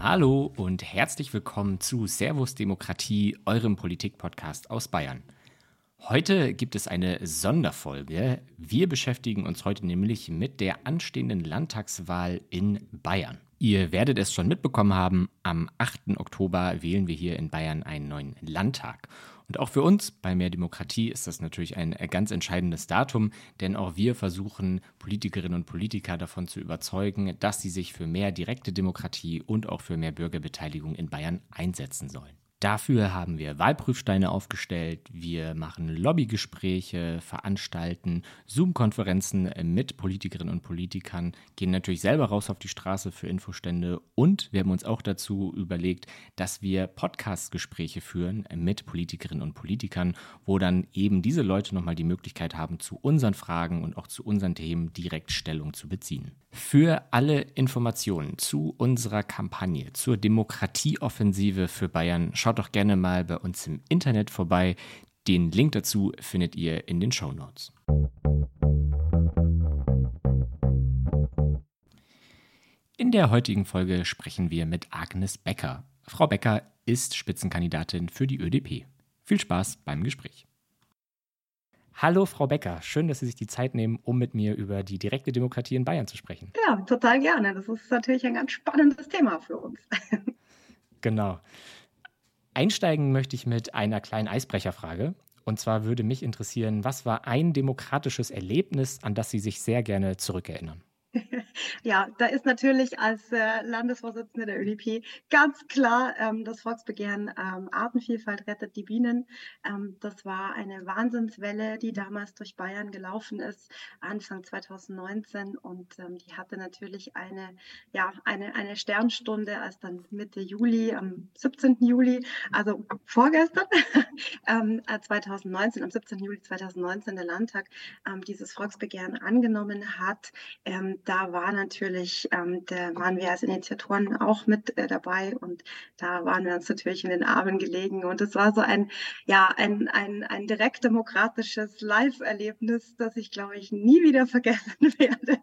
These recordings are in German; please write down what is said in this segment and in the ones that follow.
Hallo und herzlich willkommen zu Servus Demokratie, eurem Politik-Podcast aus Bayern. Heute gibt es eine Sonderfolge. Wir beschäftigen uns heute nämlich mit der anstehenden Landtagswahl in Bayern. Ihr werdet es schon mitbekommen haben, am 8. Oktober wählen wir hier in Bayern einen neuen Landtag. Und auch für uns bei Mehr Demokratie ist das natürlich ein ganz entscheidendes Datum, denn auch wir versuchen, Politikerinnen und Politiker davon zu überzeugen, dass sie sich für mehr direkte Demokratie und auch für mehr Bürgerbeteiligung in Bayern einsetzen sollen. Dafür haben wir Wahlprüfsteine aufgestellt, wir machen Lobbygespräche, veranstalten Zoom-Konferenzen mit Politikerinnen und Politikern, gehen natürlich selber raus auf die Straße für Infostände und wir haben uns auch dazu überlegt, dass wir Podcast-Gespräche führen mit Politikerinnen und Politikern, wo dann eben diese Leute nochmal die Möglichkeit haben, zu unseren Fragen und auch zu unseren Themen direkt Stellung zu beziehen. Für alle Informationen zu unserer Kampagne zur Demokratieoffensive für Bayern schaut doch gerne mal bei uns im Internet vorbei. Den Link dazu findet ihr in den Show Notes. In der heutigen Folge sprechen wir mit Agnes Becker. Frau Becker ist Spitzenkandidatin für die ÖDP. Viel Spaß beim Gespräch. Hallo, Frau Becker. Schön, dass Sie sich die Zeit nehmen, um mit mir über die direkte Demokratie in Bayern zu sprechen. Ja, total gerne. Das ist natürlich ein ganz spannendes Thema für uns. genau. Einsteigen möchte ich mit einer kleinen Eisbrecherfrage. Und zwar würde mich interessieren, was war ein demokratisches Erlebnis, an das Sie sich sehr gerne zurückerinnern? Ja, da ist natürlich als äh, Landesvorsitzende der ÖDP ganz klar ähm, das Volksbegehren ähm, Artenvielfalt rettet die Bienen. Ähm, das war eine Wahnsinnswelle, die damals durch Bayern gelaufen ist, Anfang 2019. Und ähm, die hatte natürlich eine, ja, eine, eine Sternstunde, als dann Mitte Juli, am 17. Juli, also vorgestern, ähm, 2019, am 17. Juli 2019 der Landtag ähm, dieses Volksbegehren angenommen hat. Da war natürlich, ähm, da waren wir als Initiatoren auch mit äh, dabei und da waren wir uns natürlich in den Armen gelegen und es war so ein, ja, ein, ein, ein direkt demokratisches Live-Erlebnis, das ich glaube ich nie wieder vergessen werde.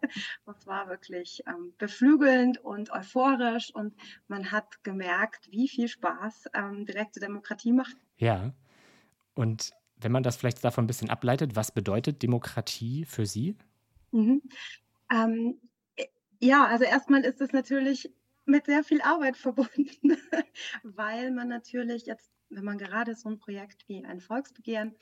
Es war wirklich ähm, beflügelnd und euphorisch und man hat gemerkt, wie viel Spaß ähm, direkte Demokratie macht. Ja, und wenn man das vielleicht davon ein bisschen ableitet, was bedeutet Demokratie für Sie? Mhm. Ähm, ja, also erstmal ist es natürlich mit sehr viel Arbeit verbunden, weil man natürlich jetzt, wenn man gerade so ein Projekt wie ein Volksbegehren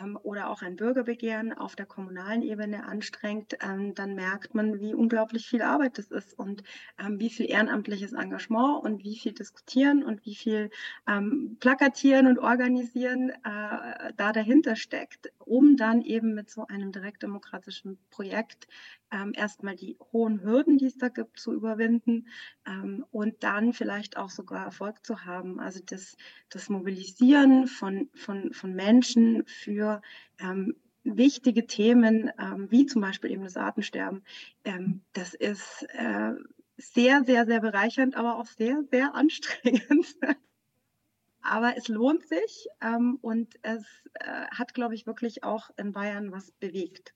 ähm, oder auch ein Bürgerbegehren auf der kommunalen Ebene anstrengt, ähm, dann merkt man, wie unglaublich viel Arbeit das ist und ähm, wie viel ehrenamtliches Engagement und wie viel diskutieren und wie viel ähm, plakatieren und organisieren äh, da dahinter steckt, um dann eben mit so einem direktdemokratischen Projekt ähm, erstmal die hohen Hürden, die es da gibt, zu überwinden ähm, und dann vielleicht auch sogar Erfolg zu haben. Also das, das Mobilisieren von, von, von Menschen für ähm, wichtige Themen, ähm, wie zum Beispiel eben das Artensterben, ähm, das ist äh, sehr, sehr, sehr bereichernd, aber auch sehr, sehr anstrengend. aber es lohnt sich ähm, und es äh, hat, glaube ich, wirklich auch in Bayern was bewegt.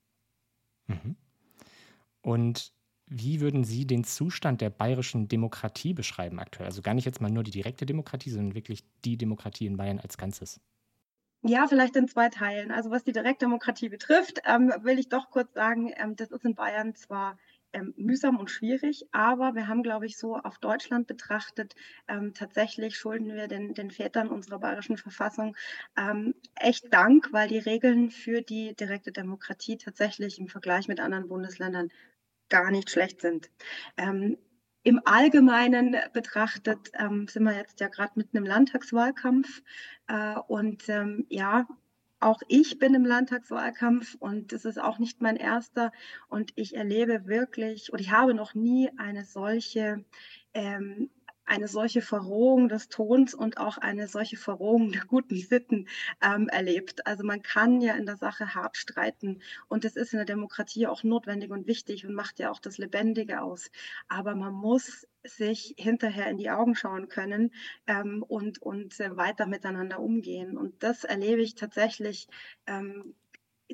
Mhm. Und wie würden Sie den Zustand der bayerischen Demokratie beschreiben aktuell? Also gar nicht jetzt mal nur die direkte Demokratie, sondern wirklich die Demokratie in Bayern als Ganzes. Ja, vielleicht in zwei Teilen. Also was die Direktdemokratie betrifft, ähm, will ich doch kurz sagen, ähm, das ist in Bayern zwar ähm, mühsam und schwierig, aber wir haben, glaube ich, so auf Deutschland betrachtet, ähm, tatsächlich schulden wir den, den Vätern unserer bayerischen Verfassung ähm, echt Dank, weil die Regeln für die direkte Demokratie tatsächlich im Vergleich mit anderen Bundesländern gar nicht schlecht sind. Ähm, Im Allgemeinen betrachtet ähm, sind wir jetzt ja gerade mitten im Landtagswahlkampf äh, und ähm, ja, auch ich bin im Landtagswahlkampf und das ist auch nicht mein erster und ich erlebe wirklich und ich habe noch nie eine solche ähm, eine solche Verrohung des Tons und auch eine solche Verrohung der guten Sitten ähm, erlebt. Also man kann ja in der Sache hart streiten und das ist in der Demokratie auch notwendig und wichtig und macht ja auch das Lebendige aus. Aber man muss sich hinterher in die Augen schauen können ähm, und, und äh, weiter miteinander umgehen. Und das erlebe ich tatsächlich ähm,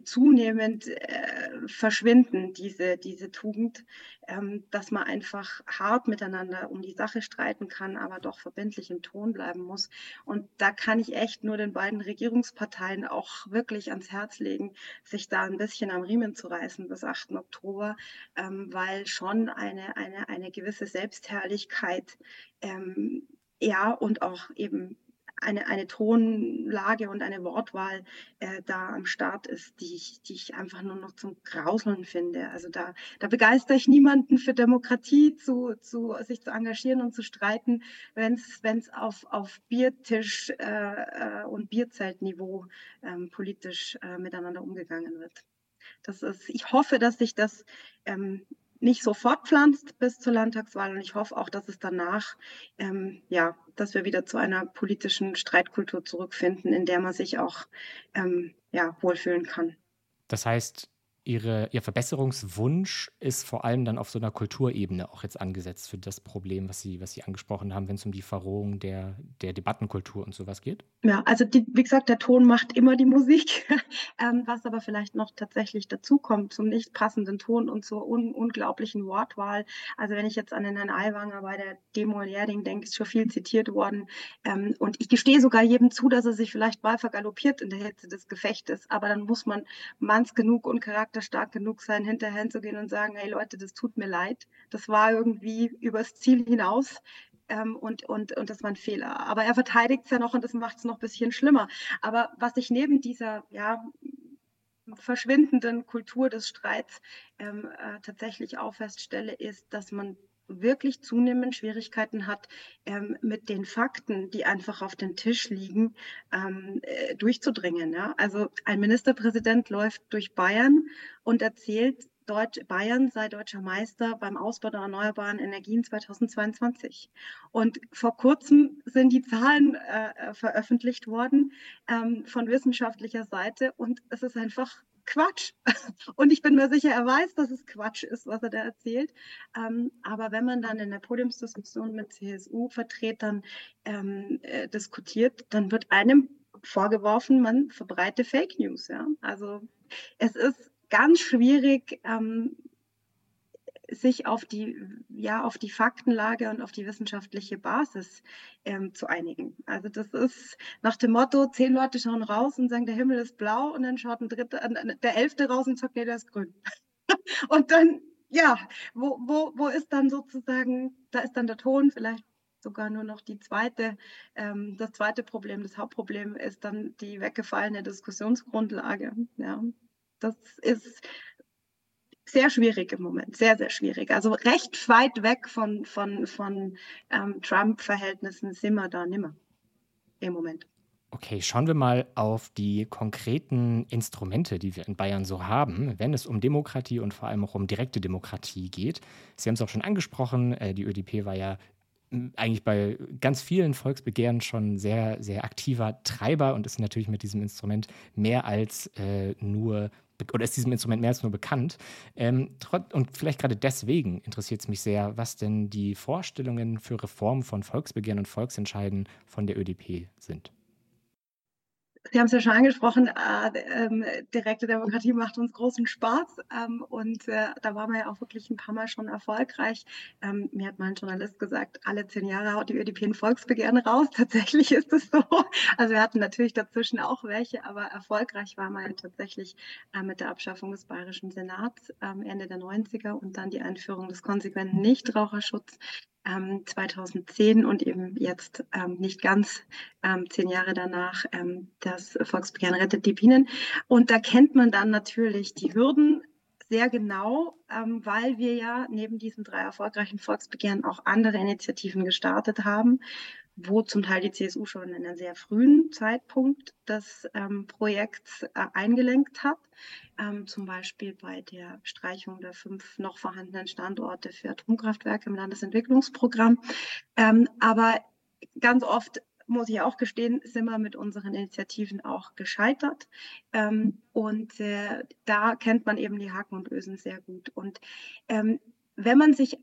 zunehmend äh, verschwinden, diese, diese Tugend, ähm, dass man einfach hart miteinander um die Sache streiten kann, aber doch verbindlich im Ton bleiben muss. Und da kann ich echt nur den beiden Regierungsparteien auch wirklich ans Herz legen, sich da ein bisschen am Riemen zu reißen bis 8. Oktober, ähm, weil schon eine, eine, eine gewisse Selbstherrlichkeit ähm, ja, und auch eben eine, eine Tonlage und eine Wortwahl äh, da am Start ist, die ich, die ich einfach nur noch zum Grauseln finde. Also da, da begeistere ich niemanden für Demokratie zu, zu sich zu engagieren und zu streiten, wenn es auf, auf Biertisch äh, äh, und Bierzeltniveau ähm, politisch äh, miteinander umgegangen wird. Das ist, ich hoffe, dass sich das ähm, nicht so fortpflanzt bis zur Landtagswahl. Und ich hoffe auch, dass es danach, ähm, ja, dass wir wieder zu einer politischen Streitkultur zurückfinden, in der man sich auch ähm, ja, wohlfühlen kann. Das heißt, ihre, Ihr Verbesserungswunsch ist vor allem dann auf so einer Kulturebene auch jetzt angesetzt für das Problem, was Sie, was Sie angesprochen haben, wenn es um die Verrohung der, der Debattenkultur und sowas geht? Ja, also die, wie gesagt, der Ton macht immer die Musik, ähm, was aber vielleicht noch tatsächlich dazukommt zum nicht passenden Ton und zur un unglaublichen Wortwahl. Also wenn ich jetzt an den Herrn Aiwanger bei der Demo in Erding denke, ist schon viel zitiert worden. Ähm, und ich gestehe sogar jedem zu, dass er sich vielleicht mal vergaloppiert in der Hitze des Gefechtes. Aber dann muss man manns genug und Charakter stark genug sein, hinterher zu gehen und sagen, hey Leute, das tut mir leid. Das war irgendwie übers Ziel hinaus. Ähm, und, und, und das war ein Fehler. Aber er verteidigt es ja noch und das macht es noch ein bisschen schlimmer. Aber was ich neben dieser, ja, verschwindenden Kultur des Streits ähm, äh, tatsächlich auch feststelle, ist, dass man wirklich zunehmend Schwierigkeiten hat, ähm, mit den Fakten, die einfach auf dem Tisch liegen, ähm, äh, durchzudringen. Ja? Also ein Ministerpräsident läuft durch Bayern und erzählt, Deutsch, Bayern sei deutscher Meister beim Ausbau der erneuerbaren Energien 2022. Und vor kurzem sind die Zahlen äh, äh, veröffentlicht worden ähm, von wissenschaftlicher Seite und es ist einfach Quatsch. Und ich bin mir sicher, er weiß, dass es Quatsch ist, was er da erzählt. Ähm, aber wenn man dann in der Podiumsdiskussion mit CSU-Vertretern ähm, äh, diskutiert, dann wird einem vorgeworfen, man verbreite Fake News. Ja? Also es ist ganz schwierig, ähm, sich auf die, ja, auf die Faktenlage und auf die wissenschaftliche Basis ähm, zu einigen. Also das ist nach dem Motto, zehn Leute schauen raus und sagen, der Himmel ist blau und dann schaut ein dritter, äh, der Elfte raus und sagt, nee, der ist grün. und dann, ja, wo, wo, wo ist dann sozusagen, da ist dann der Ton vielleicht sogar nur noch die zweite, ähm, das zweite Problem, das Hauptproblem ist dann die weggefallene Diskussionsgrundlage. Ja, das ist sehr schwierig im Moment, sehr, sehr schwierig. Also recht weit weg von, von, von ähm, Trump-Verhältnissen sind wir da nimmer im Moment. Okay, schauen wir mal auf die konkreten Instrumente, die wir in Bayern so haben, wenn es um Demokratie und vor allem auch um direkte Demokratie geht. Sie haben es auch schon angesprochen, äh, die ÖDP war ja eigentlich bei ganz vielen Volksbegehren schon sehr, sehr aktiver Treiber und ist natürlich mit diesem Instrument mehr als äh, nur oder ist diesem Instrument mehr als nur bekannt. Ähm, und vielleicht gerade deswegen interessiert es mich sehr, was denn die Vorstellungen für Reformen von Volksbegehren und Volksentscheiden von der ÖDP sind. Sie haben es ja schon angesprochen, äh, äh, direkte Demokratie macht uns großen Spaß ähm, und äh, da waren wir ja auch wirklich ein paar Mal schon erfolgreich. Ähm, mir hat mal ein Journalist gesagt, alle zehn Jahre haut die ÖDP ein Volksbegehren raus. Tatsächlich ist es so. Also wir hatten natürlich dazwischen auch welche, aber erfolgreich war man tatsächlich äh, mit der Abschaffung des Bayerischen Senats ähm, Ende der 90er und dann die Einführung des konsequenten Nichtraucherschutzes ähm, 2010 und eben jetzt ähm, nicht ganz ähm, zehn Jahre danach ähm, das Volksbegehren Rettet die Bienen. Und da kennt man dann natürlich die Hürden, sehr genau, ähm, weil wir ja neben diesen drei erfolgreichen Volksbegehren auch andere Initiativen gestartet haben, wo zum Teil die CSU schon in einem sehr frühen Zeitpunkt das ähm, Projekt äh, eingelenkt hat, ähm, zum Beispiel bei der Streichung der fünf noch vorhandenen Standorte für Atomkraftwerke im Landesentwicklungsprogramm. Ähm, aber ganz oft muss ich auch gestehen, sind wir mit unseren Initiativen auch gescheitert. Ähm, und äh, da kennt man eben die Haken und Ösen sehr gut. Und ähm, wenn man sich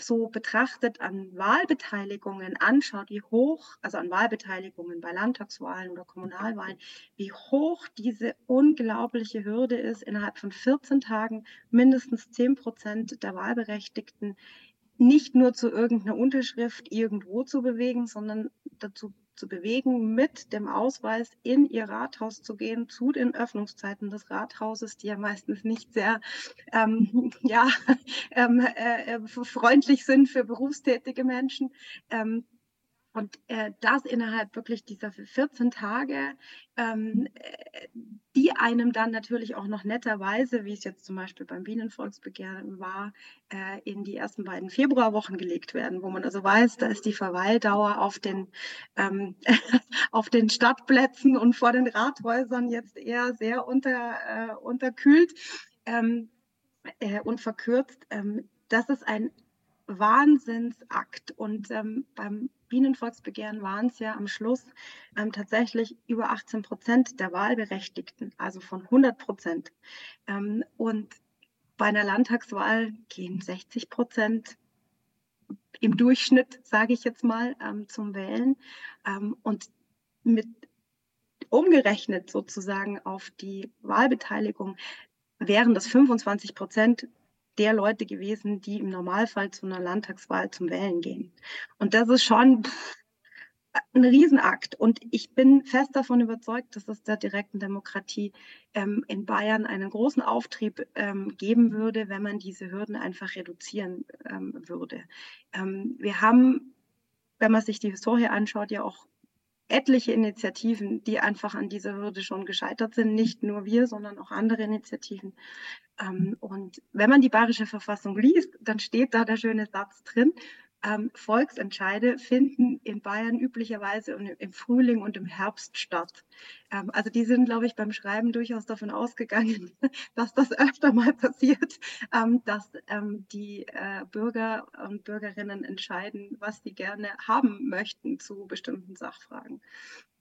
so betrachtet an Wahlbeteiligungen anschaut, wie hoch, also an Wahlbeteiligungen bei Landtagswahlen oder Kommunalwahlen, wie hoch diese unglaubliche Hürde ist, innerhalb von 14 Tagen mindestens 10 Prozent der Wahlberechtigten nicht nur zu irgendeiner Unterschrift irgendwo zu bewegen, sondern dazu zu bewegen, mit dem Ausweis in ihr Rathaus zu gehen, zu den Öffnungszeiten des Rathauses, die ja meistens nicht sehr ähm, ja, ähm, äh, äh freundlich sind für berufstätige Menschen. Ähm, und äh, das innerhalb wirklich dieser 14 Tage, ähm, äh, die einem dann natürlich auch noch netterweise, wie es jetzt zum Beispiel beim Bienenvolksbegehren war, äh, in die ersten beiden Februarwochen gelegt werden, wo man also weiß, da ist die Verweildauer auf den, ähm, auf den Stadtplätzen und vor den Rathäusern jetzt eher sehr unter, äh, unterkühlt ähm, äh, und verkürzt. Ähm, das ist ein Wahnsinnsakt. Und ähm, beim Bienenvolksbegehren waren es ja am Schluss ähm, tatsächlich über 18 Prozent der Wahlberechtigten, also von 100 Prozent. Ähm, und bei einer Landtagswahl gehen 60 Prozent im Durchschnitt, sage ich jetzt mal, ähm, zum Wählen. Ähm, und mit umgerechnet sozusagen auf die Wahlbeteiligung wären das 25 Prozent der Leute gewesen, die im Normalfall zu einer Landtagswahl zum Wählen gehen. Und das ist schon ein Riesenakt. Und ich bin fest davon überzeugt, dass es der direkten Demokratie ähm, in Bayern einen großen Auftrieb ähm, geben würde, wenn man diese Hürden einfach reduzieren ähm, würde. Ähm, wir haben, wenn man sich die Historie anschaut, ja auch etliche Initiativen, die einfach an dieser Hürde schon gescheitert sind. Nicht nur wir, sondern auch andere Initiativen. Ähm, und wenn man die bayerische Verfassung liest, dann steht da der schöne Satz drin, ähm, Volksentscheide finden in Bayern üblicherweise im Frühling und im Herbst statt. Ähm, also die sind, glaube ich, beim Schreiben durchaus davon ausgegangen, dass das öfter mal passiert, ähm, dass ähm, die äh, Bürger und Bürgerinnen entscheiden, was sie gerne haben möchten zu bestimmten Sachfragen.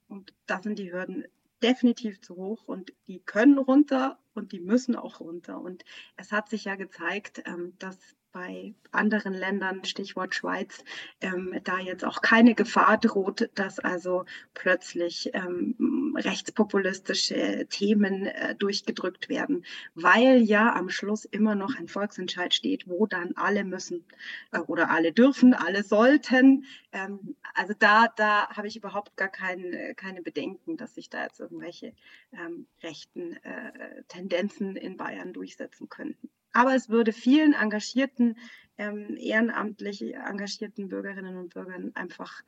Und da sind die Hürden definitiv zu hoch und die können runter und die müssen auch runter. Und es hat sich ja gezeigt, ähm, dass bei anderen Ländern, Stichwort Schweiz, ähm, da jetzt auch keine Gefahr droht, dass also plötzlich ähm, rechtspopulistische Themen äh, durchgedrückt werden, weil ja am Schluss immer noch ein Volksentscheid steht, wo dann alle müssen äh, oder alle dürfen, alle sollten. Ähm, also da, da habe ich überhaupt gar kein, keine Bedenken, dass sich da jetzt irgendwelche ähm, rechten äh, Tendenzen in Bayern durchsetzen könnten. Aber es würde vielen engagierten, ähm, ehrenamtlich engagierten Bürgerinnen und Bürgern einfach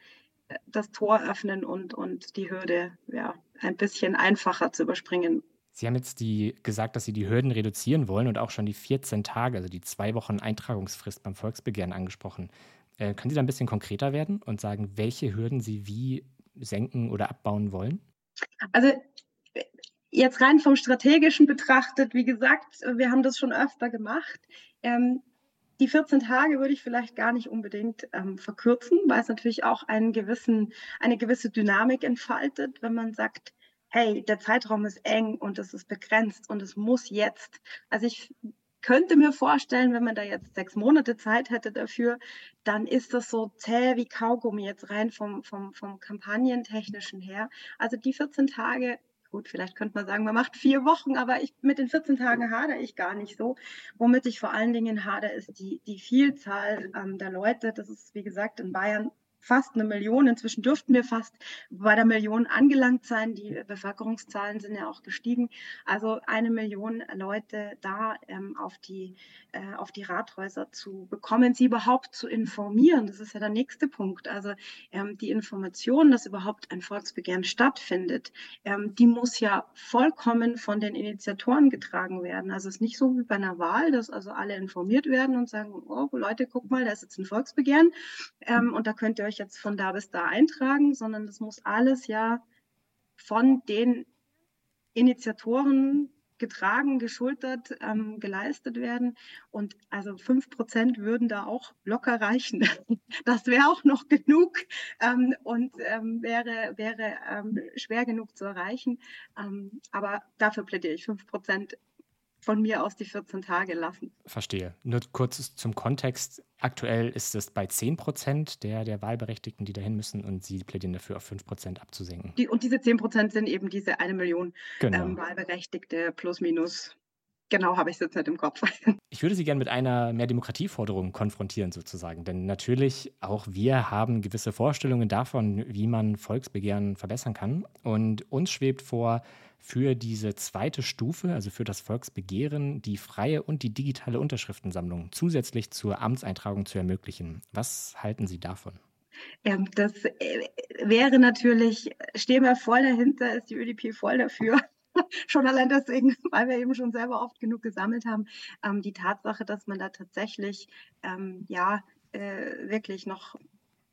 äh, das Tor öffnen und, und die Hürde ja, ein bisschen einfacher zu überspringen. Sie haben jetzt die, gesagt, dass Sie die Hürden reduzieren wollen und auch schon die 14 Tage, also die zwei Wochen Eintragungsfrist beim Volksbegehren angesprochen. Äh, können Sie da ein bisschen konkreter werden und sagen, welche Hürden Sie wie senken oder abbauen wollen? Also Jetzt rein vom strategischen betrachtet, wie gesagt, wir haben das schon öfter gemacht. Ähm, die 14 Tage würde ich vielleicht gar nicht unbedingt ähm, verkürzen, weil es natürlich auch einen gewissen, eine gewisse Dynamik entfaltet, wenn man sagt, hey, der Zeitraum ist eng und es ist begrenzt und es muss jetzt. Also ich könnte mir vorstellen, wenn man da jetzt sechs Monate Zeit hätte dafür, dann ist das so zäh wie Kaugummi jetzt rein vom, vom, vom Kampagnentechnischen her. Also die 14 Tage gut, vielleicht könnte man sagen, man macht vier Wochen, aber ich, mit den 14 Tagen hadere ich gar nicht so. Womit ich vor allen Dingen hadere, ist die, die Vielzahl ähm, der Leute. Das ist, wie gesagt, in Bayern fast eine Million. Inzwischen dürften wir fast bei der Million angelangt sein. Die Bevölkerungszahlen sind ja auch gestiegen. Also eine Million Leute da ähm, auf, die, äh, auf die Rathäuser zu bekommen, sie überhaupt zu informieren. Das ist ja der nächste Punkt. Also ähm, die Information, dass überhaupt ein Volksbegehren stattfindet, ähm, die muss ja vollkommen von den Initiatoren getragen werden. Also es ist nicht so wie bei einer Wahl, dass also alle informiert werden und sagen, oh Leute, guck mal, da ist jetzt ein Volksbegehren ähm, und da könnt ihr euch jetzt von da bis da eintragen, sondern das muss alles ja von den Initiatoren getragen, geschultert, ähm, geleistet werden. Und also fünf Prozent würden da auch locker reichen. Das wäre auch noch genug ähm, und ähm, wäre, wäre ähm, schwer genug zu erreichen. Ähm, aber dafür plädiere ich. Fünf Prozent von mir aus die 14 Tage lassen. Verstehe. Nur kurz zum Kontext. Aktuell ist es bei 10 Prozent der, der Wahlberechtigten, die dahin müssen und Sie plädieren dafür, auf 5 Prozent abzusenken. Die, und diese 10 Prozent sind eben diese eine Million genau. ähm, Wahlberechtigte plus minus. Genau, habe ich es jetzt nicht im Kopf. Ich würde Sie gerne mit einer mehr Demokratieforderung konfrontieren, sozusagen. Denn natürlich, auch wir haben gewisse Vorstellungen davon, wie man Volksbegehren verbessern kann. Und uns schwebt vor, für diese zweite Stufe, also für das Volksbegehren, die freie und die digitale Unterschriftensammlung zusätzlich zur Amtseintragung zu ermöglichen. Was halten Sie davon? Ähm, das äh, wäre natürlich, stehen wir voll dahinter, ist die ÖDP voll dafür. schon allein deswegen, weil wir eben schon selber oft genug gesammelt haben, ähm, die Tatsache, dass man da tatsächlich ähm, ja äh, wirklich noch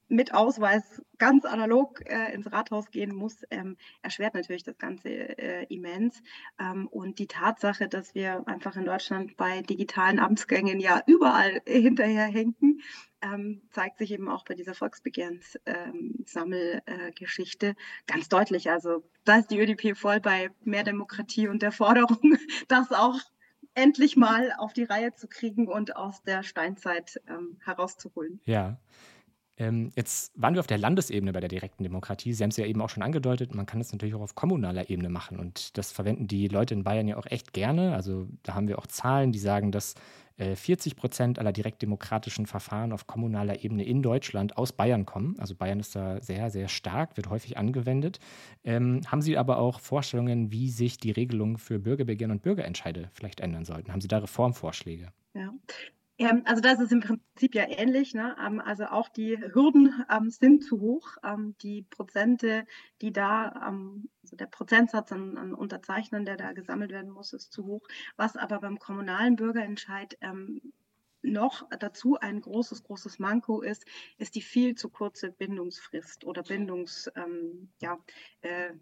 mit Ausweis ganz analog äh, ins Rathaus gehen muss, ähm, erschwert natürlich das Ganze äh, immens. Ähm, und die Tatsache, dass wir einfach in Deutschland bei digitalen Amtsgängen ja überall hinterherhinken, ähm, zeigt sich eben auch bei dieser Volksbegehrenssammelgeschichte ähm, ganz deutlich. Also da ist die ÖDP voll bei mehr Demokratie und der Forderung, das auch endlich mal auf die Reihe zu kriegen und aus der Steinzeit ähm, herauszuholen. Ja. Ähm, jetzt waren wir auf der Landesebene bei der direkten Demokratie. Sie haben es ja eben auch schon angedeutet, man kann das natürlich auch auf kommunaler Ebene machen. Und das verwenden die Leute in Bayern ja auch echt gerne. Also da haben wir auch Zahlen, die sagen, dass äh, 40 Prozent aller direktdemokratischen Verfahren auf kommunaler Ebene in Deutschland aus Bayern kommen. Also Bayern ist da sehr, sehr stark, wird häufig angewendet. Ähm, haben Sie aber auch Vorstellungen, wie sich die Regelungen für Bürgerbegehren und Bürgerentscheide vielleicht ändern sollten? Haben Sie da Reformvorschläge? Ja, ähm, also das ist im Prinzip ja ähnlich. Ne? Ähm, also auch die Hürden ähm, sind zu hoch. Ähm, die Prozente, die da, ähm, also der Prozentsatz an, an, Unterzeichnern, der da gesammelt werden muss, ist zu hoch. Was aber beim kommunalen Bürgerentscheid ähm, noch dazu ein großes, großes Manko ist, ist die viel zu kurze Bindungsfrist oder Bindungs, ja, äh,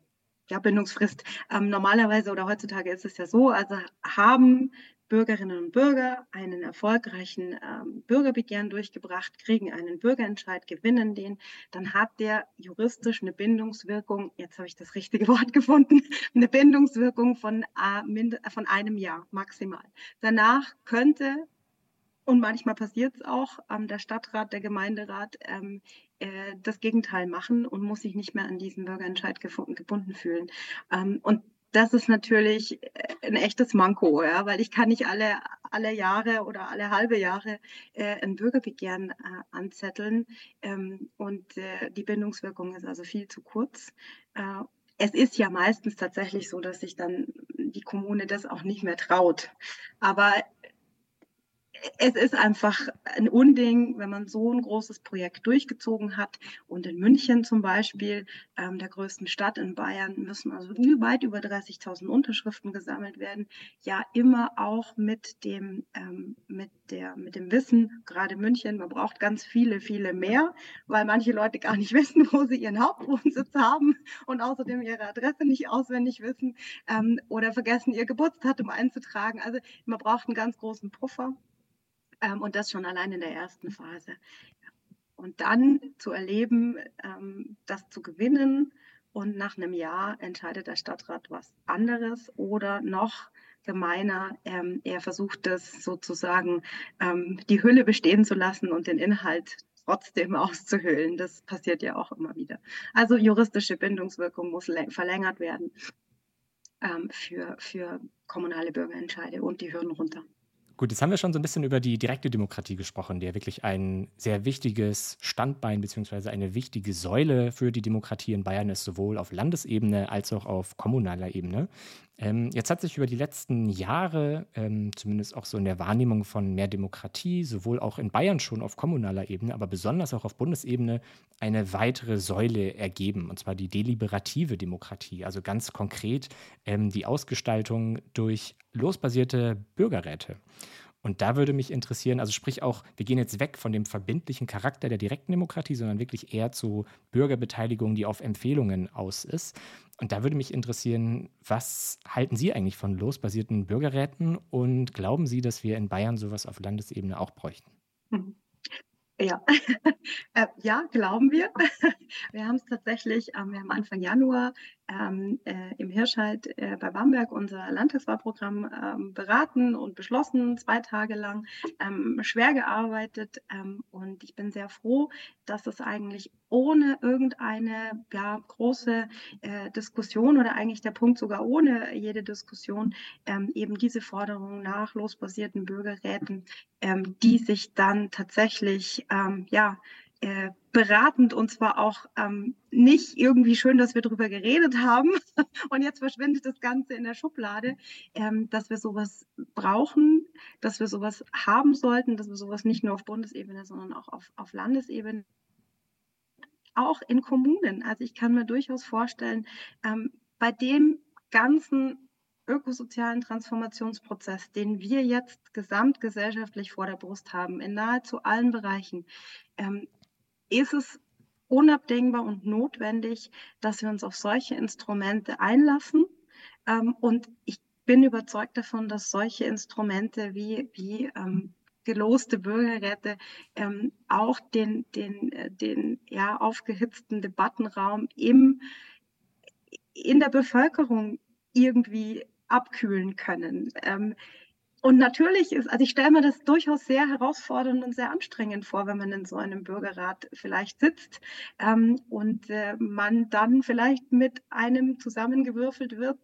ja, Bindungsfrist. Ähm, normalerweise oder heutzutage ist es ja so, also haben Bürgerinnen und Bürger einen erfolgreichen ähm, Bürgerbegehren durchgebracht, kriegen einen Bürgerentscheid, gewinnen den, dann hat der juristisch eine Bindungswirkung, jetzt habe ich das richtige Wort gefunden, eine Bindungswirkung von, äh, von einem Jahr maximal. Danach könnte, und manchmal passiert es auch, ähm, der Stadtrat, der Gemeinderat ähm, äh, das Gegenteil machen und muss sich nicht mehr an diesen Bürgerentscheid gebunden fühlen. Ähm, und das ist natürlich äh, ein echtes Manko, ja, weil ich kann nicht alle, alle Jahre oder alle halbe Jahre äh, ein Bürgerbegehren äh, anzetteln ähm, und äh, die Bindungswirkung ist also viel zu kurz. Äh, es ist ja meistens tatsächlich so, dass sich dann die Kommune das auch nicht mehr traut. Aber es ist einfach ein Unding, wenn man so ein großes Projekt durchgezogen hat. Und in München zum Beispiel, ähm, der größten Stadt in Bayern, müssen also weit über 30.000 Unterschriften gesammelt werden. Ja, immer auch mit dem, ähm, mit der, mit dem Wissen, gerade München, man braucht ganz viele, viele mehr, weil manche Leute gar nicht wissen, wo sie ihren Hauptwohnsitz haben und außerdem ihre Adresse nicht auswendig wissen ähm, oder vergessen, ihr Geburtsdatum einzutragen. Also man braucht einen ganz großen Puffer. Ähm, und das schon allein in der ersten Phase. Und dann zu erleben, ähm, das zu gewinnen und nach einem Jahr entscheidet der Stadtrat was anderes oder noch gemeiner, ähm, er versucht das sozusagen ähm, die Hülle bestehen zu lassen und den Inhalt trotzdem auszuhöhlen. Das passiert ja auch immer wieder. Also juristische Bindungswirkung muss verlängert werden ähm, für, für kommunale Bürgerentscheide und die Hürden runter. Gut, jetzt haben wir schon so ein bisschen über die direkte Demokratie gesprochen, die ja wirklich ein sehr wichtiges Standbein bzw. eine wichtige Säule für die Demokratie in Bayern ist, sowohl auf Landesebene als auch auf kommunaler Ebene. Ähm, jetzt hat sich über die letzten Jahre, ähm, zumindest auch so in der Wahrnehmung von mehr Demokratie, sowohl auch in Bayern schon auf kommunaler Ebene, aber besonders auch auf Bundesebene, eine weitere Säule ergeben, und zwar die deliberative Demokratie, also ganz konkret ähm, die Ausgestaltung durch losbasierte Bürgerräte. Und da würde mich interessieren, also sprich auch, wir gehen jetzt weg von dem verbindlichen Charakter der direkten Demokratie, sondern wirklich eher zu Bürgerbeteiligung, die auf Empfehlungen aus ist. Und da würde mich interessieren, was halten Sie eigentlich von losbasierten Bürgerräten und glauben Sie, dass wir in Bayern sowas auf Landesebene auch bräuchten? Ja, äh, ja, glauben wir. Wir haben es tatsächlich, ähm, wir haben Anfang Januar ähm, äh, im Hirschhalt äh, bei Bamberg unser Landtagswahlprogramm ähm, beraten und beschlossen, zwei Tage lang ähm, schwer gearbeitet. Ähm, und ich bin sehr froh, dass es eigentlich ohne irgendeine ja, große äh, Diskussion oder eigentlich der Punkt sogar ohne jede Diskussion ähm, eben diese Forderung nach losbasierten Bürgerräten, ähm, die sich dann tatsächlich ja, äh, beratend und zwar auch ähm, nicht irgendwie schön, dass wir darüber geredet haben und jetzt verschwindet das Ganze in der Schublade, ähm, dass wir sowas brauchen, dass wir sowas haben sollten, dass wir sowas nicht nur auf Bundesebene, sondern auch auf, auf Landesebene, auch in Kommunen. Also ich kann mir durchaus vorstellen, ähm, bei dem ganzen ökosozialen Transformationsprozess, den wir jetzt gesamtgesellschaftlich vor der Brust haben, in nahezu allen Bereichen, ähm, ist es unabdingbar und notwendig, dass wir uns auf solche Instrumente einlassen. Ähm, und ich bin überzeugt davon, dass solche Instrumente wie, wie ähm, geloste Bürgerräte ähm, auch den, den, äh, den ja, aufgehitzten Debattenraum im, in der Bevölkerung irgendwie abkühlen können. Ähm, und natürlich ist, also ich stelle mir das durchaus sehr herausfordernd und sehr anstrengend vor, wenn man in so einem Bürgerrat vielleicht sitzt ähm, und äh, man dann vielleicht mit einem zusammengewürfelt wird,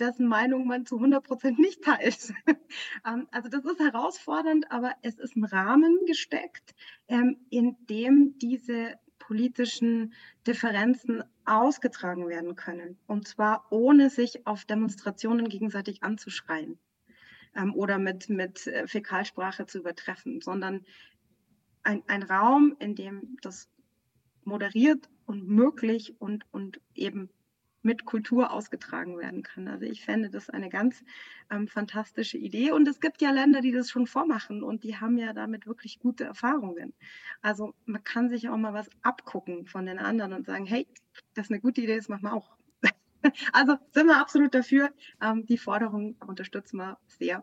dessen Meinung man zu 100 Prozent nicht teilt. ähm, also das ist herausfordernd, aber es ist ein Rahmen gesteckt, ähm, in dem diese politischen Differenzen ausgetragen werden können. Und zwar ohne sich auf Demonstrationen gegenseitig anzuschreien ähm, oder mit, mit äh, Fäkalsprache zu übertreffen, sondern ein, ein Raum, in dem das moderiert und möglich und, und eben mit Kultur ausgetragen werden kann. Also ich fände das eine ganz ähm, fantastische Idee. Und es gibt ja Länder, die das schon vormachen und die haben ja damit wirklich gute Erfahrungen. Also man kann sich auch mal was abgucken von den anderen und sagen, hey, das ist eine gute Idee, das machen wir auch. Also sind wir absolut dafür. Ähm, die Forderung unterstützen wir sehr.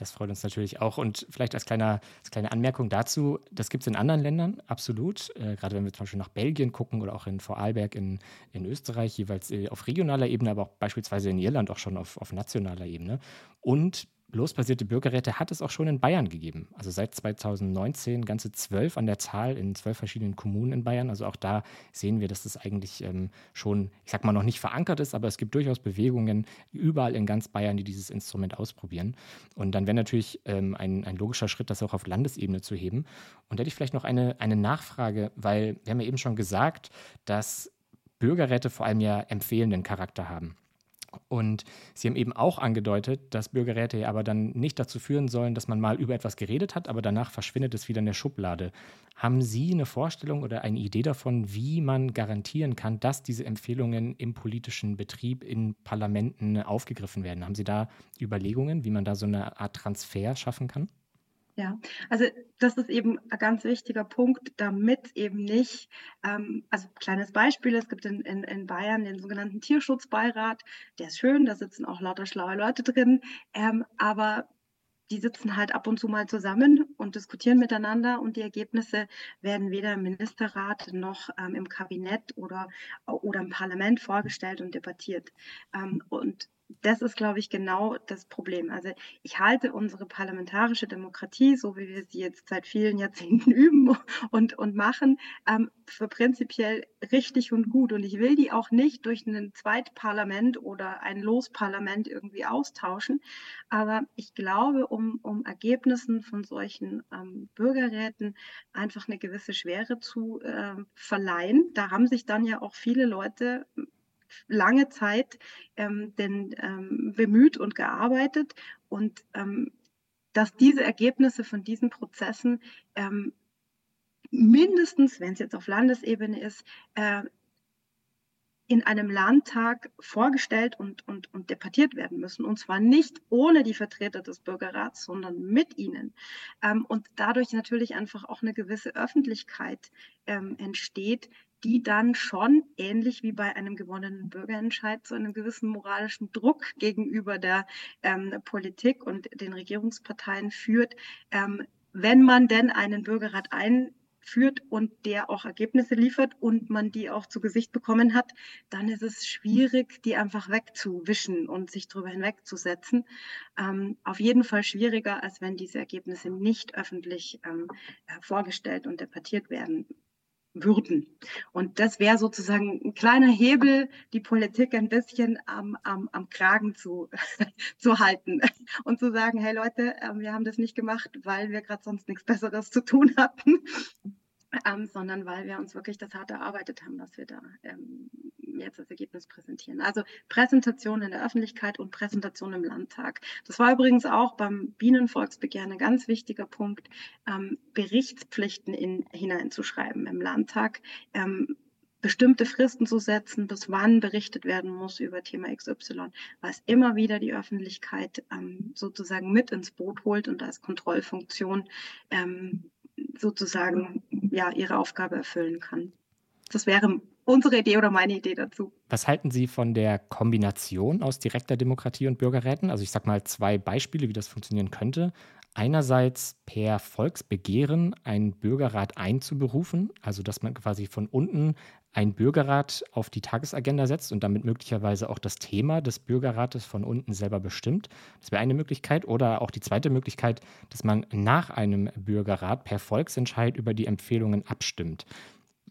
Das freut uns natürlich auch. Und vielleicht als, kleiner, als kleine Anmerkung dazu, das gibt es in anderen Ländern, absolut. Äh, gerade wenn wir zum Beispiel nach Belgien gucken oder auch in Vorarlberg in, in Österreich, jeweils äh, auf regionaler Ebene, aber auch beispielsweise in Irland auch schon auf, auf nationaler Ebene. Und losbasierte Bürgerräte hat es auch schon in Bayern gegeben. Also seit 2019 ganze zwölf an der Zahl in zwölf verschiedenen Kommunen in Bayern. Also auch da sehen wir, dass das eigentlich ähm, schon, ich sag mal, noch nicht verankert ist, aber es gibt durchaus Bewegungen überall in ganz Bayern, die dieses Instrument ausprobieren. Und dann wäre natürlich ähm, ein, ein logischer Schritt, das auch auf Landesebene zu heben. Und da hätte ich vielleicht noch eine, eine Nachfrage, weil wir haben ja eben schon gesagt, dass Bürgerräte vor allem ja empfehlenden Charakter haben. Und Sie haben eben auch angedeutet, dass Bürgerräte ja aber dann nicht dazu führen sollen, dass man mal über etwas geredet hat, aber danach verschwindet es wieder in der Schublade. Haben Sie eine Vorstellung oder eine Idee davon, wie man garantieren kann, dass diese Empfehlungen im politischen Betrieb in Parlamenten aufgegriffen werden? Haben Sie da Überlegungen, wie man da so eine Art Transfer schaffen kann? Ja, also das ist eben ein ganz wichtiger Punkt, damit eben nicht, ähm, also kleines Beispiel, es gibt in, in, in Bayern den sogenannten Tierschutzbeirat, der ist schön, da sitzen auch lauter schlaue Leute drin, ähm, aber die sitzen halt ab und zu mal zusammen und diskutieren miteinander und die Ergebnisse werden weder im Ministerrat noch ähm, im Kabinett oder, oder im Parlament vorgestellt und debattiert. Ähm, und das ist, glaube ich, genau das Problem. Also ich halte unsere parlamentarische Demokratie, so wie wir sie jetzt seit vielen Jahrzehnten üben und, und machen, ähm, für prinzipiell richtig und gut. Und ich will die auch nicht durch ein Zweitparlament oder ein Losparlament irgendwie austauschen. Aber ich glaube, um, um Ergebnissen von solchen ähm, Bürgerräten einfach eine gewisse Schwere zu äh, verleihen, da haben sich dann ja auch viele Leute lange Zeit ähm, denn, ähm, bemüht und gearbeitet und ähm, dass diese Ergebnisse von diesen Prozessen ähm, mindestens, wenn es jetzt auf Landesebene ist, äh, in einem Landtag vorgestellt und, und, und debattiert werden müssen. Und zwar nicht ohne die Vertreter des Bürgerrats, sondern mit ihnen. Ähm, und dadurch natürlich einfach auch eine gewisse Öffentlichkeit ähm, entsteht, die dann schon ähnlich wie bei einem gewonnenen Bürgerentscheid zu einem gewissen moralischen Druck gegenüber der ähm, Politik und den Regierungsparteien führt, ähm, wenn man denn einen Bürgerrat einführt und der auch Ergebnisse liefert und man die auch zu Gesicht bekommen hat, dann ist es schwierig, die einfach wegzuwischen und sich darüber hinwegzusetzen. Ähm, auf jeden Fall schwieriger, als wenn diese Ergebnisse nicht öffentlich ähm, vorgestellt und debattiert werden würden. Und das wäre sozusagen ein kleiner Hebel, die Politik ein bisschen am, am, am Kragen zu, zu halten und zu sagen, hey Leute, ähm, wir haben das nicht gemacht, weil wir gerade sonst nichts Besseres zu tun hatten, ähm, sondern weil wir uns wirklich das hart erarbeitet haben, was wir da ähm, jetzt das Ergebnis präsentieren. Also Präsentation in der Öffentlichkeit und Präsentation im Landtag. Das war übrigens auch beim Bienenvolksbegehren ein ganz wichtiger Punkt, ähm, Berichtspflichten in, hineinzuschreiben im Landtag. Ähm, bestimmte Fristen zu setzen, bis wann berichtet werden muss über Thema XY, was immer wieder die Öffentlichkeit ähm, sozusagen mit ins Boot holt und als Kontrollfunktion ähm, sozusagen ja ihre Aufgabe erfüllen kann. Das wäre unsere Idee oder meine Idee dazu. Was halten Sie von der Kombination aus direkter Demokratie und Bürgerräten? Also ich sage mal zwei Beispiele, wie das funktionieren könnte. Einerseits per Volksbegehren einen Bürgerrat einzuberufen, also dass man quasi von unten einen Bürgerrat auf die Tagesagenda setzt und damit möglicherweise auch das Thema des Bürgerrates von unten selber bestimmt. Das wäre eine Möglichkeit. Oder auch die zweite Möglichkeit, dass man nach einem Bürgerrat per Volksentscheid über die Empfehlungen abstimmt.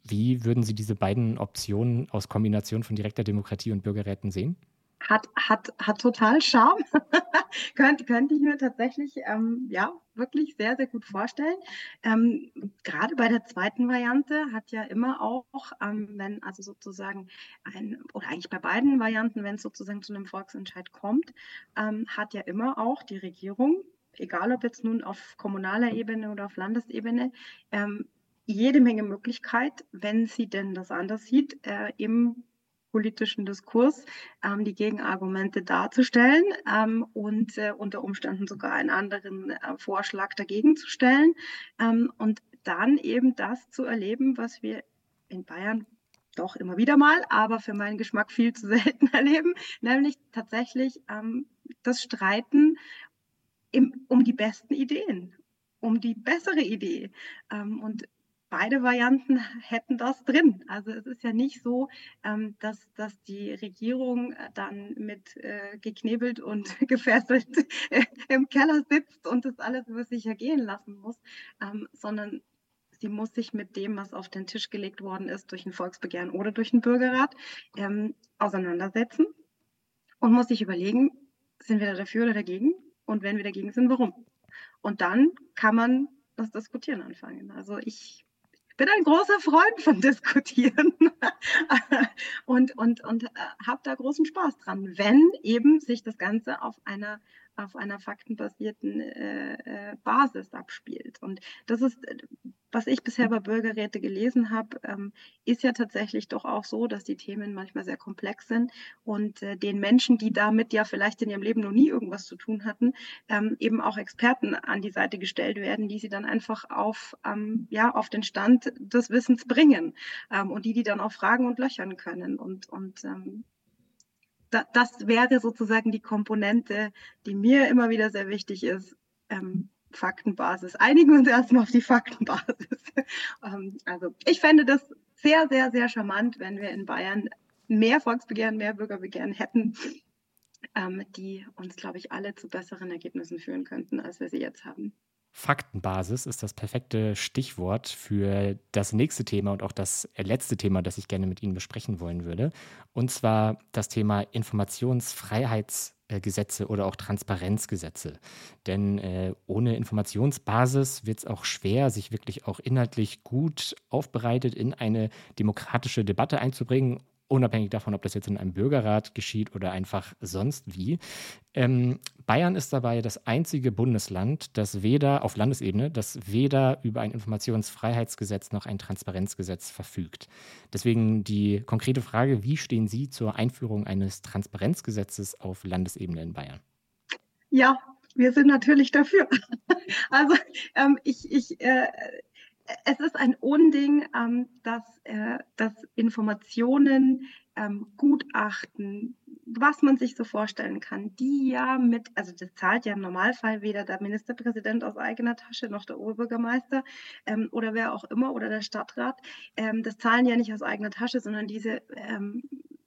Wie würden Sie diese beiden Optionen aus Kombination von direkter Demokratie und Bürgerräten sehen? Hat, hat, hat total Charme. könnte, könnte ich mir tatsächlich ähm, ja, wirklich sehr, sehr gut vorstellen. Ähm, gerade bei der zweiten Variante hat ja immer auch, ähm, wenn also sozusagen ein, oder eigentlich bei beiden Varianten, wenn es sozusagen zu einem Volksentscheid kommt, ähm, hat ja immer auch die Regierung, egal ob jetzt nun auf kommunaler Ebene oder auf Landesebene, ähm, jede Menge Möglichkeit, wenn sie denn das anders sieht, äh, im politischen Diskurs ähm, die Gegenargumente darzustellen ähm, und äh, unter Umständen sogar einen anderen äh, Vorschlag dagegen zu stellen ähm, und dann eben das zu erleben, was wir in Bayern doch immer wieder mal, aber für meinen Geschmack viel zu selten erleben, nämlich tatsächlich ähm, das Streiten im, um die besten Ideen, um die bessere Idee. Ähm, und beide Varianten hätten das drin. Also es ist ja nicht so, ähm, dass, dass die Regierung äh, dann mit äh, geknebelt und gefesselt äh, im Keller sitzt und das alles über sich ergehen lassen muss, ähm, sondern sie muss sich mit dem, was auf den Tisch gelegt worden ist, durch ein Volksbegehren oder durch einen Bürgerrat, ähm, auseinandersetzen und muss sich überlegen, sind wir da dafür oder dagegen? Und wenn wir dagegen sind, warum? Und dann kann man das Diskutieren anfangen. Also ich bin ein großer Freund von Diskutieren. Und, und, und äh, habe da großen Spaß dran, wenn eben sich das Ganze auf einer auf einer faktenbasierten äh, äh, Basis abspielt. Und das ist, was ich bisher bei Bürgerräte gelesen habe, ähm, ist ja tatsächlich doch auch so, dass die Themen manchmal sehr komplex sind und äh, den Menschen, die damit ja vielleicht in ihrem Leben noch nie irgendwas zu tun hatten, ähm, eben auch Experten an die Seite gestellt werden, die sie dann einfach auf, ähm, ja, auf den Stand des Wissens bringen ähm, und die die dann auch fragen und löchern können. Und, und ähm, da, das wäre sozusagen die Komponente, die mir immer wieder sehr wichtig ist. Ähm, Faktenbasis. Einigen wir uns erstmal auf die Faktenbasis. ähm, also ich fände das sehr, sehr, sehr charmant, wenn wir in Bayern mehr Volksbegehren, mehr Bürgerbegehren hätten, ähm, die uns, glaube ich, alle zu besseren Ergebnissen führen könnten, als wir sie jetzt haben. Faktenbasis ist das perfekte Stichwort für das nächste Thema und auch das letzte Thema, das ich gerne mit Ihnen besprechen wollen würde. Und zwar das Thema Informationsfreiheitsgesetze oder auch Transparenzgesetze. Denn äh, ohne Informationsbasis wird es auch schwer, sich wirklich auch inhaltlich gut aufbereitet in eine demokratische Debatte einzubringen unabhängig davon, ob das jetzt in einem Bürgerrat geschieht oder einfach sonst wie. Ähm, Bayern ist dabei das einzige Bundesland, das weder auf Landesebene, das weder über ein Informationsfreiheitsgesetz noch ein Transparenzgesetz verfügt. Deswegen die konkrete Frage, wie stehen Sie zur Einführung eines Transparenzgesetzes auf Landesebene in Bayern? Ja, wir sind natürlich dafür. Also ähm, ich, ich äh, es ist ein Unding, ähm, dass, äh, dass Informationen, ähm, Gutachten, was man sich so vorstellen kann, die ja mit, also das zahlt ja im Normalfall weder der Ministerpräsident aus eigener Tasche noch der Oberbürgermeister ähm, oder wer auch immer oder der Stadtrat. Ähm, das zahlen ja nicht aus eigener Tasche, sondern diese, ähm,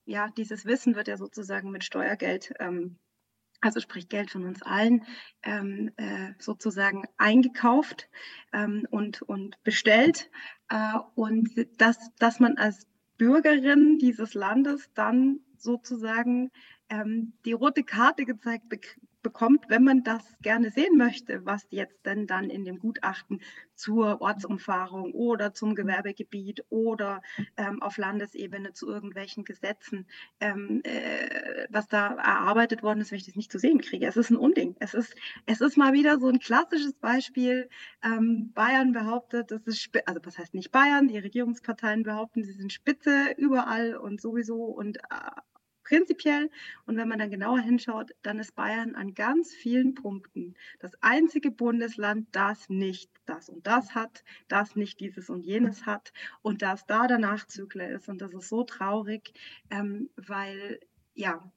ja, dieses Wissen wird ja sozusagen mit Steuergeld ähm, also sprich Geld von uns allen, ähm, äh, sozusagen eingekauft ähm, und, und bestellt. Äh, und dass, dass man als Bürgerin dieses Landes dann sozusagen ähm, die rote Karte gezeigt bekommt, wenn man das gerne sehen möchte, was jetzt denn dann in dem Gutachten zur Ortsumfahrung oder zum Gewerbegebiet oder ähm, auf Landesebene zu irgendwelchen Gesetzen, ähm, äh, was da erarbeitet worden ist, wenn ich das nicht zu sehen kriege. Es ist ein Unding. Es ist, es ist mal wieder so ein klassisches Beispiel. Ähm, Bayern behauptet, das ist, also was heißt nicht Bayern, die Regierungsparteien behaupten, sie sind Spitze überall und sowieso und äh, prinzipiell. Und wenn man dann genauer hinschaut, dann ist Bayern an ganz vielen Punkten das einzige Bundesland, das nicht das und das hat, das nicht dieses und jenes hat und das da der Nachzügler ist. Und das ist so traurig, ähm, weil ja,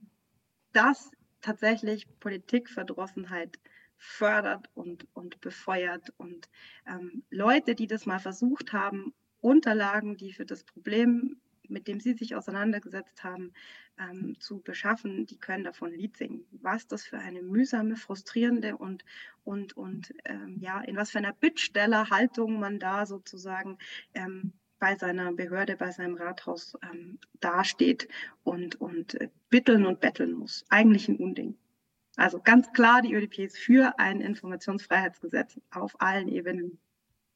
das tatsächlich Politikverdrossenheit fördert und, und befeuert. Und ähm, Leute, die das mal versucht haben, Unterlagen, die für das Problem mit dem Sie sich auseinandergesetzt haben, ähm, zu beschaffen, die können davon Lied singen. Was das für eine mühsame, frustrierende und, und, und ähm, ja, in was für einer Bittstellerhaltung man da sozusagen ähm, bei seiner Behörde, bei seinem Rathaus ähm, dasteht und, und äh, bitteln und betteln muss. Eigentlich ein Unding. Also ganz klar, die ÖDP ist für ein Informationsfreiheitsgesetz auf allen Ebenen.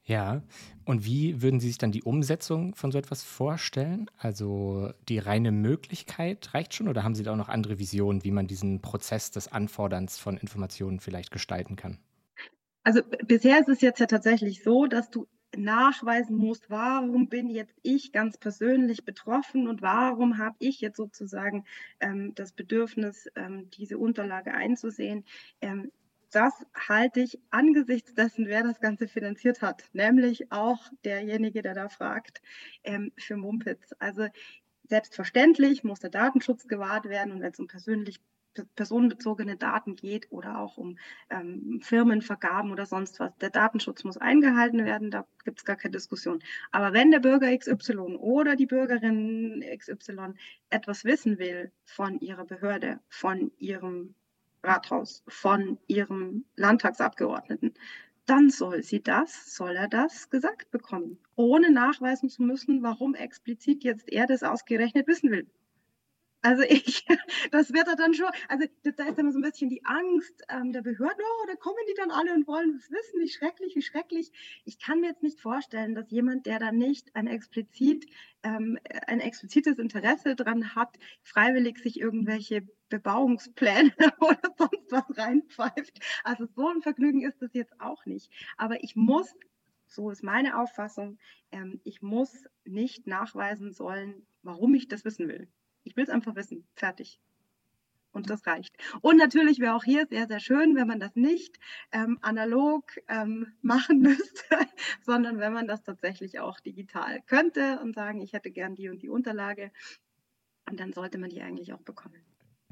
Ja, und wie würden Sie sich dann die Umsetzung von so etwas vorstellen? Also die reine Möglichkeit reicht schon oder haben Sie da auch noch andere Visionen, wie man diesen Prozess des Anforderns von Informationen vielleicht gestalten kann? Also bisher ist es jetzt ja tatsächlich so, dass du nachweisen musst, warum bin jetzt ich ganz persönlich betroffen und warum habe ich jetzt sozusagen ähm, das Bedürfnis, ähm, diese Unterlage einzusehen. Ähm, das halte ich angesichts dessen, wer das Ganze finanziert hat, nämlich auch derjenige, der da fragt, ähm, für Mumpitz. Also selbstverständlich muss der Datenschutz gewahrt werden und wenn es um persönlich personenbezogene Daten geht oder auch um ähm, Firmenvergaben oder sonst was. Der Datenschutz muss eingehalten werden, da gibt es gar keine Diskussion. Aber wenn der Bürger XY oder die Bürgerin XY etwas wissen will von ihrer Behörde, von ihrem Rathaus von ihrem Landtagsabgeordneten, dann soll sie das, soll er das gesagt bekommen, ohne nachweisen zu müssen, warum explizit jetzt er das ausgerechnet wissen will. Also ich, das wird er dann schon, also da ist immer so ein bisschen die Angst ähm, der Behörden, oh, da kommen die dann alle und wollen es wissen, wie schrecklich, wie schrecklich. Ich kann mir jetzt nicht vorstellen, dass jemand, der da nicht ein explizit, ähm, ein explizites Interesse dran hat, freiwillig sich irgendwelche Bebauungspläne oder sonst was reinpfeift. Also so ein Vergnügen ist das jetzt auch nicht. Aber ich muss, so ist meine Auffassung, ähm, ich muss nicht nachweisen sollen, warum ich das wissen will. Ich will es einfach wissen. Fertig. Und das reicht. Und natürlich wäre auch hier sehr, sehr schön, wenn man das nicht ähm, analog ähm, machen müsste, sondern wenn man das tatsächlich auch digital könnte und sagen, ich hätte gern die und die Unterlage. Und dann sollte man die eigentlich auch bekommen.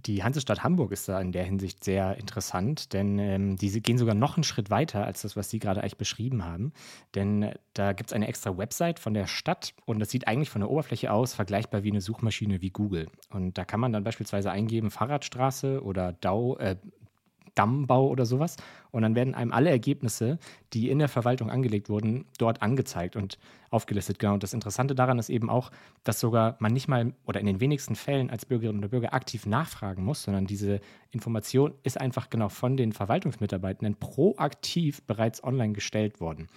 Die Hansestadt Hamburg ist da in der Hinsicht sehr interessant, denn ähm, diese gehen sogar noch einen Schritt weiter als das, was Sie gerade eigentlich beschrieben haben. Denn äh, da gibt es eine extra Website von der Stadt und das sieht eigentlich von der Oberfläche aus vergleichbar wie eine Suchmaschine wie Google. Und da kann man dann beispielsweise eingeben Fahrradstraße oder Dau, äh, Dammbau oder sowas. Und dann werden einem alle Ergebnisse, die in der Verwaltung angelegt wurden, dort angezeigt und aufgelistet. Genau. Und das Interessante daran ist eben auch, dass sogar man nicht mal oder in den wenigsten Fällen als Bürgerinnen oder Bürger aktiv nachfragen muss, sondern diese Information ist einfach genau von den Verwaltungsmitarbeitenden proaktiv bereits online gestellt worden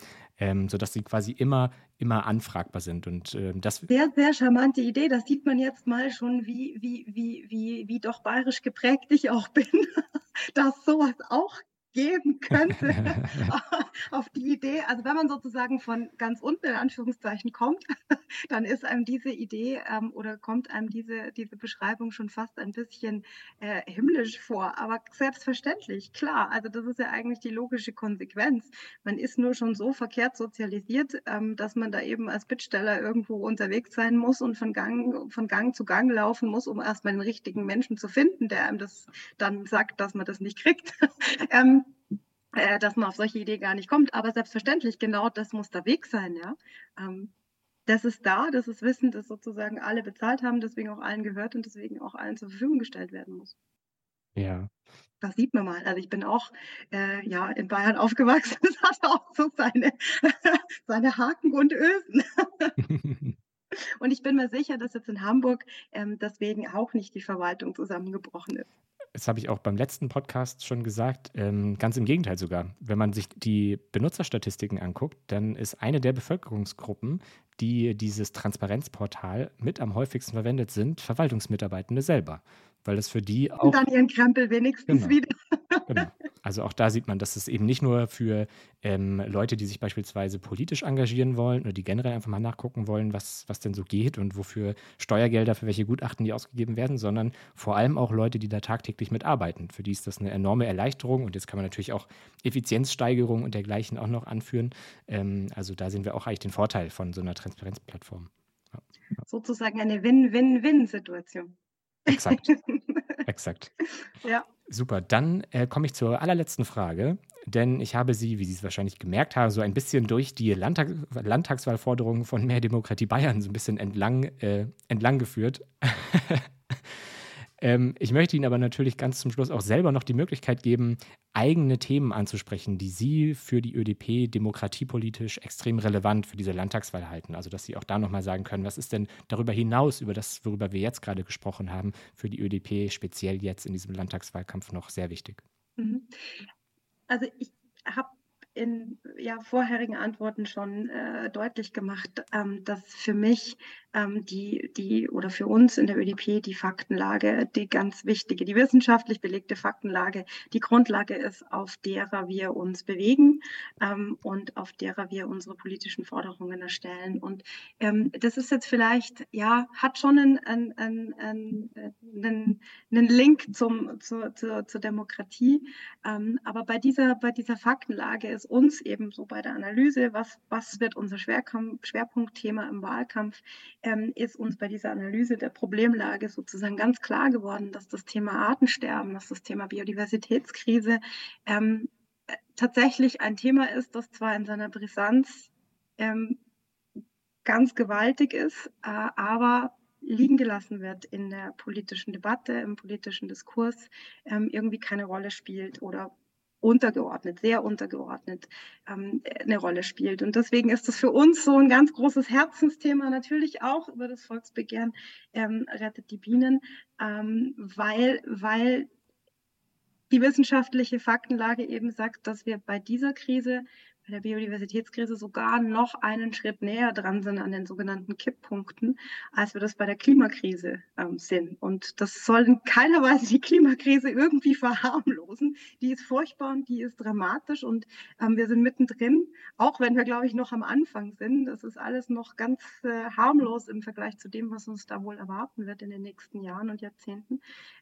ähm, sodass sie quasi immer, immer anfragbar sind. Und ähm, das sehr, sehr charmante Idee. Das sieht man jetzt mal schon, wie, wie, wie, wie, wie doch bayerisch geprägt ich auch bin, dass sowas auch geben könnte auf die Idee. Also wenn man sozusagen von ganz unten in Anführungszeichen kommt, dann ist einem diese Idee ähm, oder kommt einem diese, diese Beschreibung schon fast ein bisschen äh, himmlisch vor. Aber selbstverständlich, klar, also das ist ja eigentlich die logische Konsequenz. Man ist nur schon so verkehrt sozialisiert, ähm, dass man da eben als Bittsteller irgendwo unterwegs sein muss und von Gang, von Gang zu Gang laufen muss, um erstmal den richtigen Menschen zu finden, der einem das dann sagt, dass man das nicht kriegt. ähm, äh, dass man auf solche Ideen gar nicht kommt. Aber selbstverständlich, genau das muss der Weg sein, ja. Ähm, das ist da, das ist Wissen, das sozusagen alle bezahlt haben, deswegen auch allen gehört und deswegen auch allen zur Verfügung gestellt werden muss. Ja. Das sieht man mal. Also ich bin auch äh, ja in Bayern aufgewachsen. Das hat auch so seine, seine Haken und Ösen. und ich bin mir sicher, dass jetzt in Hamburg ähm, deswegen auch nicht die Verwaltung zusammengebrochen ist das habe ich auch beim letzten Podcast schon gesagt, ähm, ganz im Gegenteil sogar. Wenn man sich die Benutzerstatistiken anguckt, dann ist eine der Bevölkerungsgruppen, die dieses Transparenzportal mit am häufigsten verwendet sind, Verwaltungsmitarbeitende selber weil das für die auch. Und dann ihren Krempel wenigstens genau, wieder. genau. Also auch da sieht man, dass es eben nicht nur für ähm, Leute, die sich beispielsweise politisch engagieren wollen oder die generell einfach mal nachgucken wollen, was, was denn so geht und wofür Steuergelder, für welche Gutachten die ausgegeben werden, sondern vor allem auch Leute, die da tagtäglich mitarbeiten. Für die ist das eine enorme Erleichterung und jetzt kann man natürlich auch Effizienzsteigerung und dergleichen auch noch anführen. Ähm, also da sehen wir auch eigentlich den Vorteil von so einer Transparenzplattform. Ja. Sozusagen eine Win-Win-Win-Situation. Exakt. Exakt. Ja. Super. Dann äh, komme ich zur allerletzten Frage, denn ich habe Sie, wie Sie es wahrscheinlich gemerkt haben, so ein bisschen durch die Landtag Landtagswahlforderungen von Mehr Demokratie Bayern so ein bisschen entlang, äh, entlang geführt. Ähm, ich möchte Ihnen aber natürlich ganz zum Schluss auch selber noch die Möglichkeit geben, eigene Themen anzusprechen, die Sie für die ÖDP demokratiepolitisch extrem relevant für diese Landtagswahl halten. Also, dass Sie auch da nochmal sagen können, was ist denn darüber hinaus, über das, worüber wir jetzt gerade gesprochen haben, für die ÖDP speziell jetzt in diesem Landtagswahlkampf noch sehr wichtig? Mhm. Also, ich habe in ja, vorherigen Antworten schon äh, deutlich gemacht, ähm, dass für mich ähm, die, die oder für uns in der ÖDP die Faktenlage, die ganz wichtige, die wissenschaftlich belegte Faktenlage, die Grundlage ist, auf derer wir uns bewegen ähm, und auf derer wir unsere politischen Forderungen erstellen. Und ähm, das ist jetzt vielleicht, ja, hat schon einen, einen, einen, einen, einen Link zum, zur, zur, zur Demokratie. Ähm, aber bei dieser, bei dieser Faktenlage ist uns eben so bei der Analyse, was, was wird unser Schwerkampf, Schwerpunktthema im Wahlkampf, ähm, ist uns bei dieser Analyse der Problemlage sozusagen ganz klar geworden, dass das Thema Artensterben, dass das Thema Biodiversitätskrise ähm, äh, tatsächlich ein Thema ist, das zwar in seiner Brisanz ähm, ganz gewaltig ist, äh, aber liegen gelassen wird in der politischen Debatte, im politischen Diskurs, ähm, irgendwie keine Rolle spielt oder untergeordnet, sehr untergeordnet ähm, eine Rolle spielt. Und deswegen ist es für uns so ein ganz großes Herzensthema, natürlich auch über das Volksbegehren ähm, Rettet die Bienen, ähm, weil, weil die wissenschaftliche Faktenlage eben sagt, dass wir bei dieser Krise bei der Biodiversitätskrise sogar noch einen Schritt näher dran sind an den sogenannten Kipppunkten, als wir das bei der Klimakrise ähm, sind. Und das soll in keiner Weise die Klimakrise irgendwie verharmlosen. Die ist furchtbar und die ist dramatisch und ähm, wir sind mittendrin, auch wenn wir, glaube ich, noch am Anfang sind. Das ist alles noch ganz äh, harmlos im Vergleich zu dem, was uns da wohl erwarten wird in den nächsten Jahren und Jahrzehnten.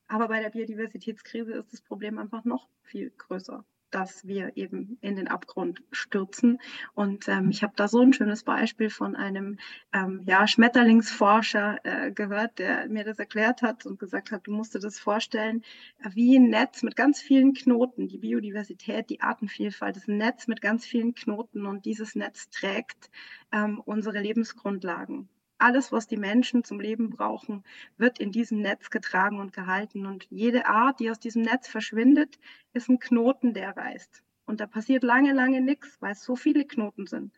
Aber bei der Biodiversitätskrise ist das Problem einfach noch viel größer. Dass wir eben in den Abgrund stürzen. Und ähm, ich habe da so ein schönes Beispiel von einem ähm, ja, Schmetterlingsforscher äh, gehört, der mir das erklärt hat und gesagt hat, du musst dir das vorstellen, wie ein Netz mit ganz vielen Knoten. Die Biodiversität, die Artenvielfalt ein Netz mit ganz vielen Knoten und dieses Netz trägt ähm, unsere Lebensgrundlagen alles, was die Menschen zum Leben brauchen, wird in diesem Netz getragen und gehalten. Und jede Art, die aus diesem Netz verschwindet, ist ein Knoten, der reißt. Und da passiert lange, lange nichts, weil es so viele Knoten sind.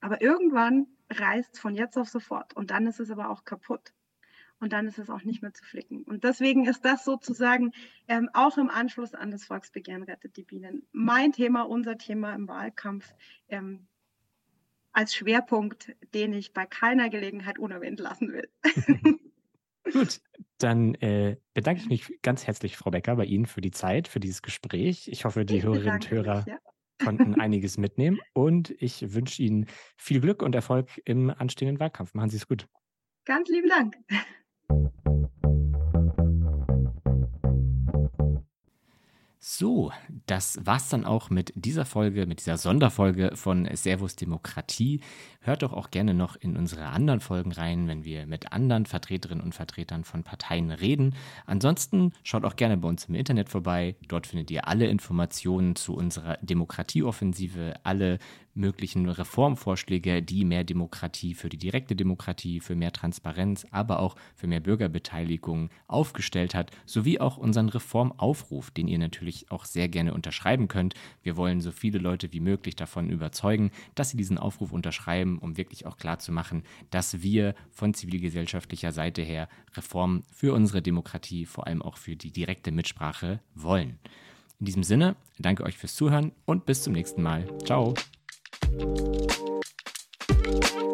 Aber irgendwann reißt es von jetzt auf sofort. Und dann ist es aber auch kaputt. Und dann ist es auch nicht mehr zu flicken. Und deswegen ist das sozusagen ähm, auch im Anschluss an das Volksbegehren rettet die Bienen mein Thema, unser Thema im Wahlkampf. Ähm, als Schwerpunkt, den ich bei keiner Gelegenheit unerwähnt lassen will. Gut, dann äh, bedanke ich mich ganz herzlich, Frau Becker, bei Ihnen für die Zeit, für dieses Gespräch. Ich hoffe, die ich Hörerinnen und Hörer mich, ja. konnten einiges mitnehmen und ich wünsche Ihnen viel Glück und Erfolg im anstehenden Wahlkampf. Machen Sie es gut. Ganz lieben Dank. So, das war's dann auch mit dieser Folge, mit dieser Sonderfolge von Servus Demokratie. Hört doch auch gerne noch in unsere anderen Folgen rein, wenn wir mit anderen Vertreterinnen und Vertretern von Parteien reden. Ansonsten schaut auch gerne bei uns im Internet vorbei. Dort findet ihr alle Informationen zu unserer Demokratieoffensive, alle möglichen Reformvorschläge, die mehr Demokratie für die direkte Demokratie, für mehr Transparenz, aber auch für mehr Bürgerbeteiligung aufgestellt hat, sowie auch unseren Reformaufruf, den ihr natürlich auch sehr gerne unterschreiben könnt. Wir wollen so viele Leute wie möglich davon überzeugen, dass sie diesen Aufruf unterschreiben, um wirklich auch klarzumachen, dass wir von zivilgesellschaftlicher Seite her Reformen für unsere Demokratie, vor allem auch für die direkte Mitsprache wollen. In diesem Sinne, danke euch fürs Zuhören und bis zum nächsten Mal. Ciao. Thank you.